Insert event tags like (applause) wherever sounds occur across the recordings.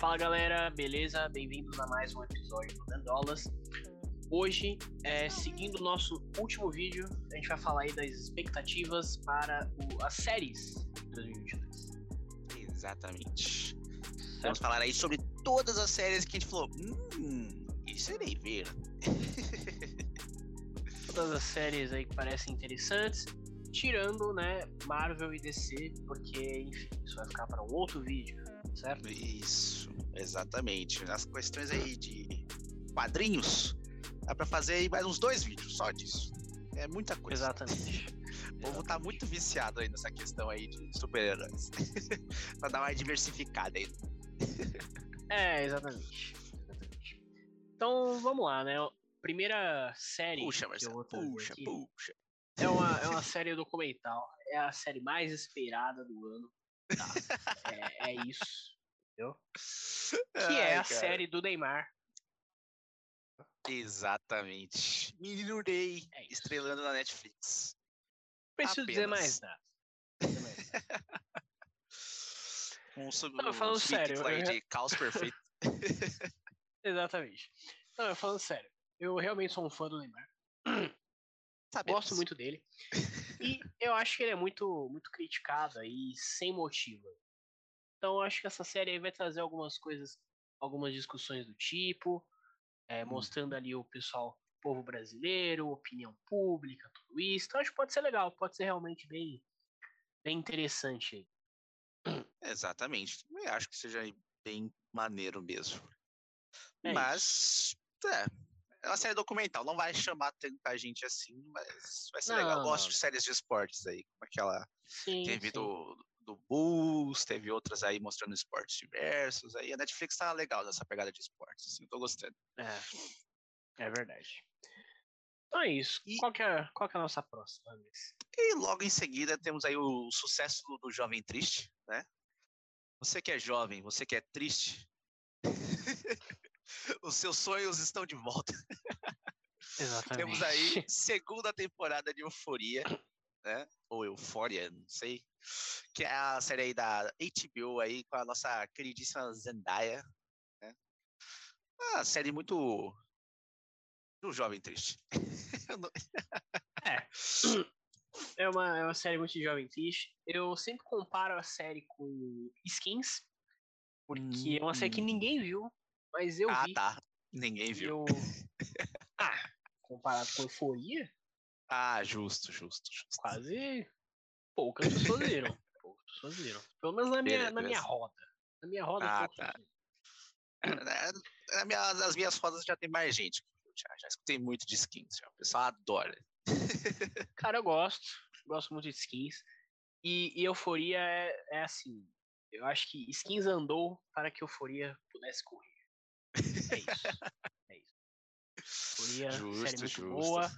Fala galera, beleza? Bem-vindos a mais um episódio do Dandolas. Hoje, é, seguindo o nosso último vídeo, a gente vai falar aí das expectativas para o, as séries de 2022. Exatamente. Vamos falar aí sobre todas as séries que a gente falou. Hum, isso irei ver. (laughs) Todas as séries aí que parecem interessantes, tirando, né, Marvel e DC, porque, enfim, isso vai ficar para um outro vídeo, certo? Isso, exatamente. As questões aí de quadrinhos, dá pra fazer aí mais uns dois vídeos só disso. É muita coisa. Exatamente. (laughs) O povo tá muito viciado aí nessa questão aí de super-heróis. (laughs) pra dar uma diversificada aí. (laughs) É, exatamente. exatamente. Então, vamos lá, né? Primeira série Puxa, Marcelo, puxa, aqui puxa. É uma, é uma série documental. É a série mais esperada do ano. Tá? É, é isso. Entendeu? Que é Ai, a cara. série do Neymar. Exatamente. Menino Ney, É estrelando na Netflix. Não preciso dizer Apenas. mais nada. Dizer mais nada. (laughs) Um sobre Não, falando os sério, eu- de caos perfeito. (laughs) Exatamente. Não, eu falando sério. Eu realmente sou um fã do Neymar. Sabemos. Gosto muito dele. E eu acho que ele é muito, muito criticado aí, sem motivo. Então eu acho que essa série aí vai trazer algumas coisas, algumas discussões do tipo, é, Hum. mostrando ali o pessoal, o povo brasileiro, opinião pública, tudo isso. Então acho que pode ser legal, pode ser realmente bem, bem interessante aí. Exatamente. Eu acho que seja bem maneiro mesmo. É mas, é, é uma série documental. Não vai chamar tanta gente assim, mas vai ser legal. Eu Não, gosto não. de séries de esportes aí, como aquela Sim, teve sim. do, do Bulls, teve outras aí mostrando esportes diversos. Aí a Netflix tá legal nessa pegada de esportes, assim, eu tô gostando. É, é verdade. Então é isso. E- Qual, que é, qual que é a nossa próxima, Alex? E logo em seguida temos aí o sucesso do, do Jovem Triste, né? Você que é jovem, você que é triste, (laughs) (laughs) os seus sonhos estão de volta. Exatamente. (laughs) Temos aí (laughs) segunda temporada de Euforia, né? Ou Eufória, não sei. Que é a série aí da HBO aí com a nossa queridíssima Zendaya, né? Uma série muito do jovem triste. Não- É uma, é uma série muito de jovem triste. Eu sempre comparo a série com Skins, porque é uma série que Hum. ninguém viu, mas eu ah, vi. tá. Ninguém viu. Eu... (laughs) Ah, comparado com Euforia, Ah, justo, justo, justo. quase poucas pessoas viram. (laughs) Poucas pessoas viram. Pelo menos na minha, Beleza, na minha roda. Na minha roda, Ah, tá. É, na minha- nas minhas fotos já tem mais gente. Já, já escutei muito de skins. Já. O pessoal adora. (laughs) Cara, eu gosto. Gosto muito de skins. E, e Euforia é, é assim. Eu acho que skins andou para que Euforia pudesse correr. É isso. É isso. Euforia, série Justo, muito justo. boa.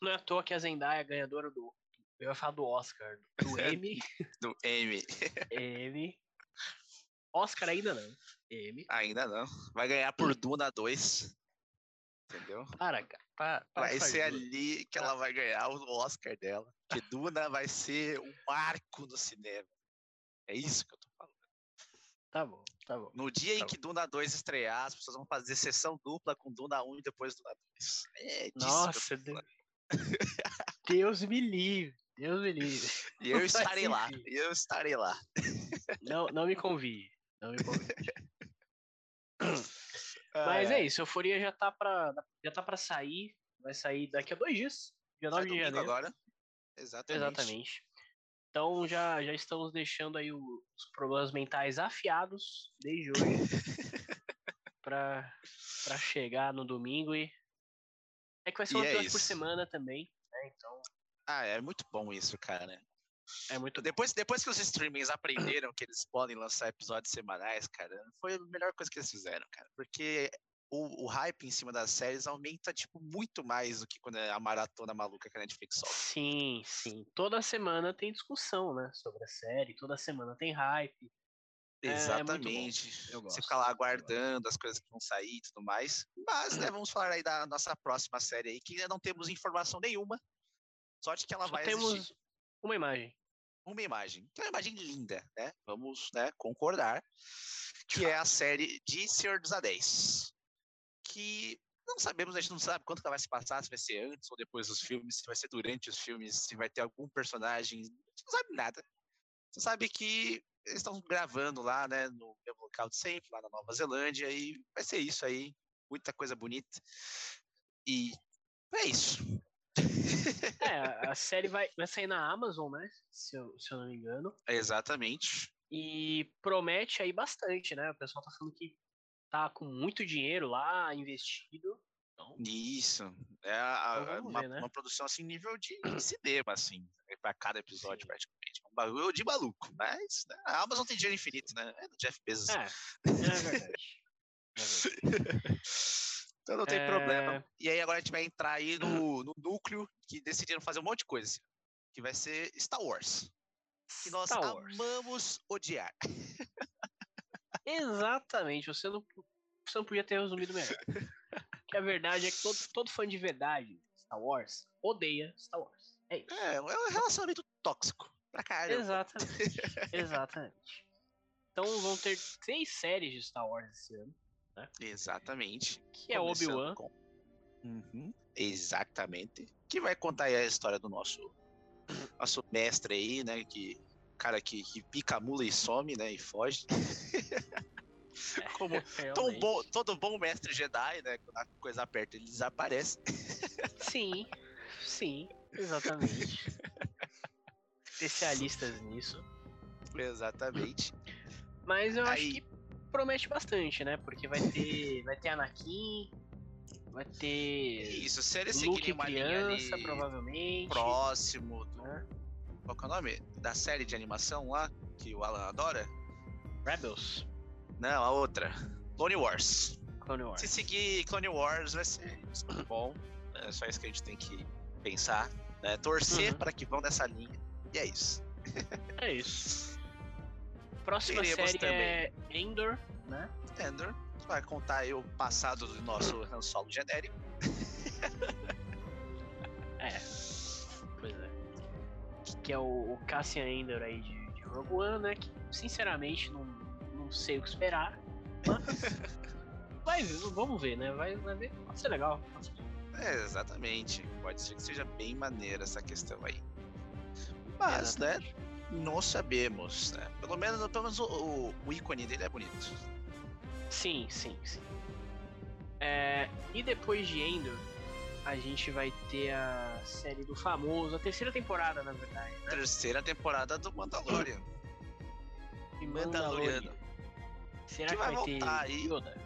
Não é à toa que a Zendaya é ganhadora do. Eu ia falar do Oscar. Do (laughs) M. Do M. M. Oscar ainda não. M. Ainda não. Vai ganhar por Duna 2. Entendeu? Para, cara. Para, para Vai ser ali que ela vai ganhar o Oscar dela. Que Duna vai ser um marco no cinema. É isso que. Tá bom, tá bom. No dia em Tá que Duna 2 estrear, as pessoas vão fazer sessão dupla com Duna 1 e depois Duna 2. É Nossa, Deus. (laughs) Deus me livre. Deus me livre. E eu (laughs) estarei lá. eu estarei lá. Não, não me convie. Não me convie. (laughs) Mas é isso, Euforia já tá pra, já tá pra sair. Vai sair daqui a dois dias. Dia 9 Sai de janeiro. agora. Exatamente. Exatamente. Então já, já estamos deixando aí o- os problemas mentais afiados desde hoje (laughs) pra, pra chegar no domingo e. É que vai ser um E é episódio por semana também, né? Então Ah, é muito bom isso, cara. é muito bom. Depois, depois que os streamings aprenderam que eles podem lançar episódios semanais, cara, foi a melhor coisa que eles fizeram, cara. Porque o, o hype em cima das séries aumenta, tipo, muito mais do que quando é a maratona maluca que a Netflix solta. Sim, sim. Toda semana tem discussão, né? Sobre a série, toda semana tem hype. É, é. Exatamente. Eu Você fica lá aguardando as coisas que vão sair e tudo mais. Mas, né, vamos falar aí da nossa próxima série aí, que ainda não temos informação nenhuma. Sorte que ela Só vai temos existir. uma imagem. uma imagem, que é uma imagem linda, né? Vamos né, concordar, que é a série de Senhor dos Anéis. Que não sabemos, a gente não sabe quando que ela vai se passar, se vai ser antes ou depois dos filmes, se vai ser durante os filmes, se vai ter algum personagem, a gente não sabe nada. Você sabe que eles estão gravando lá, né, no mesmo local de sempre, lá na Nova Zelândia, e vai ser isso aí, muita coisa bonita. E é isso. (laughs) É, a série vai, vai sair na Amazon, né? Se eu, se eu não me engano. Exatamente. E promete aí bastante, né? O pessoal tá falando que tá com muito dinheiro lá investido. Então, Isso. É a- Então uma, ver, né? uma produção assim, nível de cinema, assim, para cada episódio, Sim. praticamente. Um bagulho de maluco. Mas né, a Amazon tem dinheiro infinito, né? É do Jeff Bezos. é, é verdade. É verdade. (laughs) Então não tem É. problema. E aí agora a gente vai entrar aí no, no núcleo que decidiram fazer um monte de coisa. assim, Que vai ser Star Wars. Que nós Star Wars. amamos odiar. (laughs) Exatamente, você não, você não podia ter resumido melhor. (laughs) que a verdade é que todo, todo fã de verdade de Star Wars odeia Star Wars. É isso. É, é um relacionamento tóxico. Pra caramba. Exatamente. (laughs) Exatamente. Então vão ter três séries de Star Wars esse ano, Exatamente. que é Obi-Wan. com- Uhum, Exatamente. Que vai contar aí a história do nosso, nosso mestre aí, né? Que cara que, que pica a mula e some, né? E foge. (laughs) (laughs) Como (laughs) bom, todo bom mestre Jedi, né? Quando a coisa aperta, ele desaparece. (laughs) Sim, sim, exatamente. Especialistas nisso. Exatamente. Mas eu acho Aí- que promete bastante, né? Porque vai ter, vai ter Anakin, vai ter Isso, se eles seguirem uma criança, provavelmente. próximo do. né? Qual é o nome? Da série de animação lá, que o Alan adora? Rebels, Não, a outra. Clone Wars. Clone Wars. Se seguir Clone Wars vai ser bom. É só isso que a gente tem que pensar. Né? Torcer Uhum. para que vão nessa linha. E é isso. É isso. Próxima Teremos série é Endor, né? Endor vai contar aí o passado do nosso Han Solo genérico. (laughs) É. Pois é. Que, que é o, o Cassian Endor aí de, de Rogue One, né? Que sinceramente não, não sei o que esperar. Mas (laughs) vai, vamos ver, né? Vai, vai ver. Pode ser legal. Pode ser. É, exatamente. Pode ser que seja bem maneira essa questão aí. Mas, né, Exatamente. não sabemos, né? Pelo menos, pelo menos o, o- o ícone dele é bonito. Sim, sim, sim. É, e depois de Endor, a gente vai ter a série do famoso, a terceira temporada, na verdade, né? Terceira temporada do Mandalorian. De Mandaloriano. Será Que vai vai, ter voltar aí. Yoda?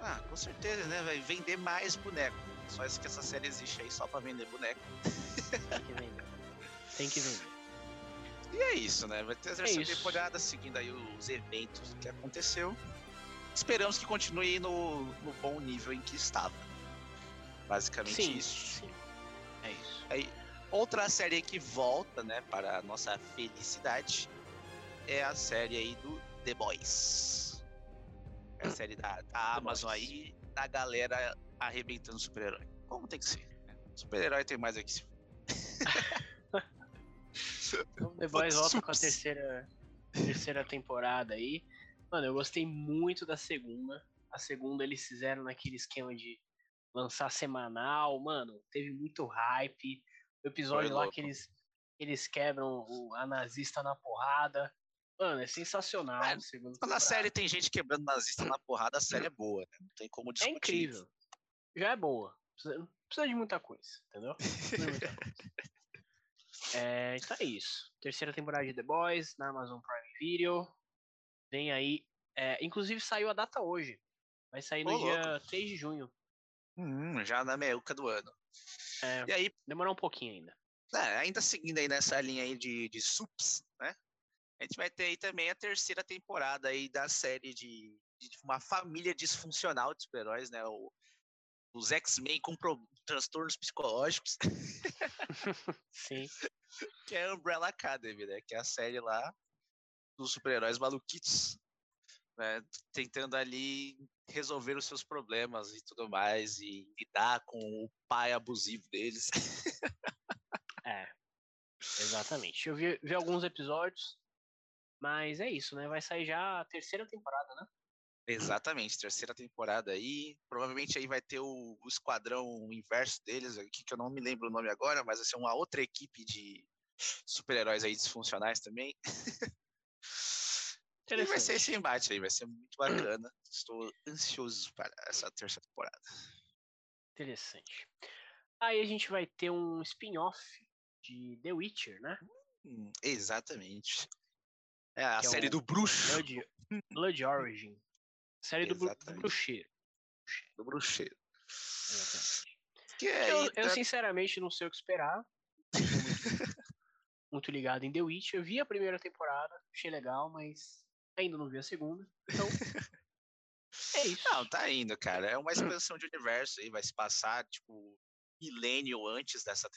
Ah, com certeza, né? Vai vender mais boneco. Só isso que essa série existe aí só pra vender boneco. Tem que vender. Tem que vender. E é isso, né? Vai ter a terceira isso. temporada seguindo aí os eventos que aconteceu. Esperamos que continue no, no bom nível em que estava. Basicamente Sim, isso. sim. É isso. Aí, outra série que volta, né, para a nossa felicidade, é a série aí do The Boys. A série da, da Amazon aí, da galera arrebentando super-herói. Como tem que ser? né? Super-herói tem mais aqui. Então, The Boys volta com a terceira, terceira temporada aí. Mano, eu gostei muito da segunda. A segunda eles fizeram naquele esquema de lançar semanal. Mano, teve muito hype. O episódio Foi lá louco. que eles, eles quebram o, a nazista na porrada. Mano, é sensacional. É, Quando a série tem gente quebrando nazista na porrada, a série é boa, né? Não tem como É discutir. incrível. Já é boa. Precisa, não precisa de muita coisa, entendeu? Muita coisa. (laughs) É, então é isso. Terceira temporada de The Boys na Amazon Prime Video. Vem aí. é, inclusive saiu a data hoje. Vai sair no Ô, dia louco. 3 de junho. Hum, já na meiuca do ano. É, E aí, demorar um pouquinho ainda. É, ainda seguindo aí nessa linha aí de, de sups, né? A gente vai ter aí também a terceira temporada aí da série de, de uma família disfuncional de super-heróis, né? O- os X-Men com pro- transtornos psicológicos, (laughs) Sim. que é a Umbrella Academy, né? Que é a série lá dos super-heróis maluquitos, né? Tentando ali resolver os seus problemas e tudo mais, e lidar com o pai abusivo deles. (laughs) É. Exatamente. Eu vi, vi alguns episódios, mas é isso, né? Vai sair já a terceira temporada, né? Exatamente, terceira temporada aí. Provavelmente aí vai ter o, o esquadrão inverso deles aqui, que eu não me lembro o nome agora, mas vai ser uma outra equipe de super-heróis aí disfuncionais também. (laughs) e vai ser esse embate aí, vai ser muito bacana. Estou ansioso para essa terceira temporada. Interessante. Aí a gente vai ter um spin-off de The Witcher, né? Hum, exatamente. É a é série é do bruxo. Blood, Blood Origin. Série do, do bruxeiro. Do bruxeiro. É, eu, eu, sinceramente não sei o que esperar. Muito, (laughs) muito ligado em The Witch. Eu vi a primeira temporada, achei legal, mas ainda não vi a segunda. Então. é isso. Não, tá indo, cara. É uma expansão de universo aí, vai se passar, tipo, milênio antes dessa,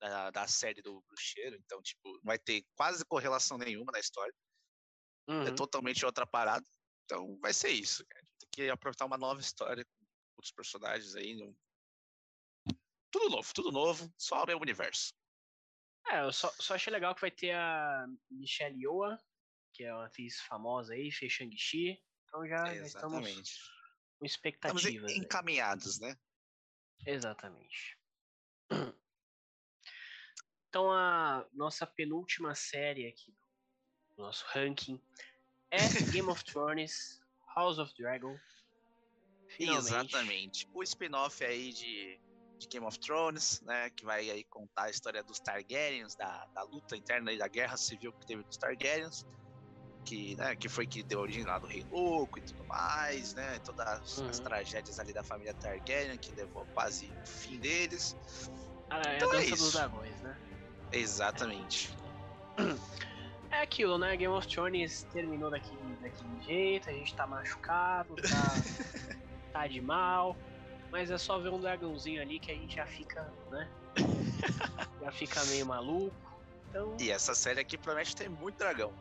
da, da, série do Bruxeiro. Então, tipo, não vai ter quase correlação nenhuma na história. É uhum. É totalmente outra parada. Então vai ser isso, cara. Tem que aproveitar uma nova história com outros personagens aí. Tudo novo, tudo novo, só o meu universo. É, eu só, só achei legal que vai ter a Michelle Yeoh, que é uma atriz famosa aí, fez Shang-Chi. Então já, já estamos com expectativas. Estamos encaminhados, né? Exatamente. Então a nossa penúltima série aqui do nosso ranking é (laughs) Game of Thrones, House of Dragon. Finalmente. Exatamente. O spin-off aí de, de, Game of Thrones, né? Que vai aí contar a história dos Targaryens, da, da luta interna e da guerra civil que teve dos Targaryens. Que, né, que foi que deu origem lá do Rei Louco e tudo mais, né? Todas uhum. as tragédias ali da família Targaryen que levou quase o fim deles. Ah, é então a dança é dos dragões, né? Exatamente. É aquilo, né? Game of Thrones terminou daquele, daquele jeito, a gente tá machucado, tá, (laughs) tá de mal, mas é só ver um dragãozinho ali que a gente já fica, né? (laughs) já fica meio maluco. Então... E essa série aqui promete ter muito dragão.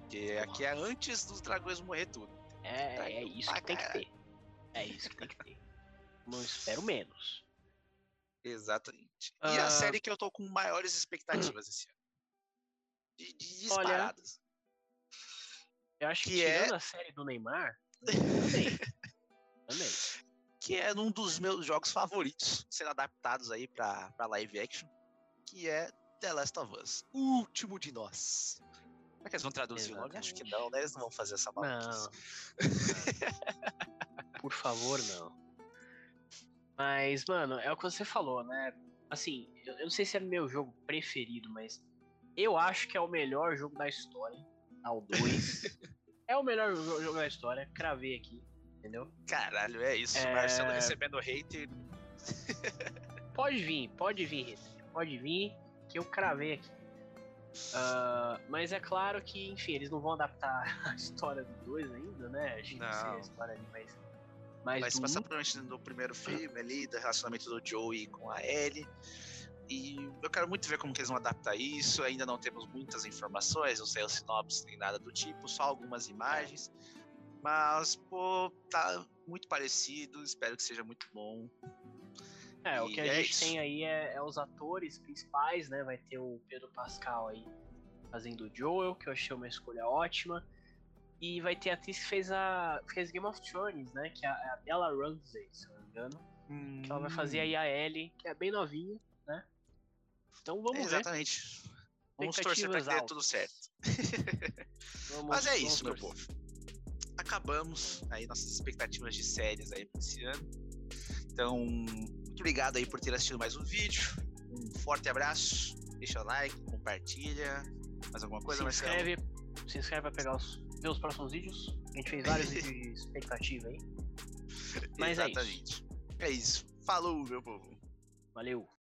Porque aqui é antes dos dragões morrer tudo. É, é isso que tem que ter. É isso que tem que ter. Não espero menos. Exatamente. E a ah. série que eu tô com maiores expectativas esse ano de, de disparadas. Olha, eu acho que, que é... a série do Neymar, também. (laughs) também. Que é um dos meus jogos favoritos sendo adaptados aí pra, pra live action, que é The Last of Us, o último de nós. Será que eles vão traduzir Exatamente. o nome? Acho que não, né? Eles não vão fazer essa maluquice. Não. Por favor, não. Mas, mano, é o que você falou, né? Assim, eu, eu não sei se é meu jogo preferido, mas eu acho que é o melhor jogo da história. Ao 2. (laughs) é o melhor jogo da história. Cravei aqui, entendeu? Caralho, é isso. É... Marcelo recebendo hater. (laughs) pode vir, pode vir, hater. Pode vir, que eu cravei aqui. Uh, mas é claro que, enfim, eles não vão adaptar (laughs) a história do 2 ainda, né? A gente não. sei a história ali, mas. Mas Vai se passar provavelmente no primeiro filme ali, do relacionamento do Joey com a Ellie. E eu quero muito ver como que eles vão adaptar isso. Ainda não temos muitas informações, não sei o sinopse nem nada do tipo, só algumas imagens. Mas, pô, tá muito parecido, espero que seja muito bom. É, e o que a é gente isso. tem aí é, é, os atores principais, né? Vai ter o Pedro Pascal aí fazendo o Joel, que eu achei uma escolha ótima. E vai ter a atriz que fez a fez Game of Thrones, né? Que é a, é Bella Ramsey, se não me engano. Hum. Que ela vai fazer aí a Ellie, que é bem novinha, né? Então vamos Exatamente. ver. Exatamente. Vamos torcer para que dê tudo certo. (laughs) vamos, Mas é isso, meu povo. Acabamos aí nossas expectativas de séries aí para esse ano. Então, muito obrigado aí por ter assistido mais um vídeo. Um forte abraço. Deixa o like, compartilha. Mais alguma coisa, se inscreve, se inscreve para pegar os meus próximos vídeos. A gente fez vários vídeos de expectativa aí. (laughs) Mas Exatamente. é isso. É isso. Falou, meu povo. Valeu.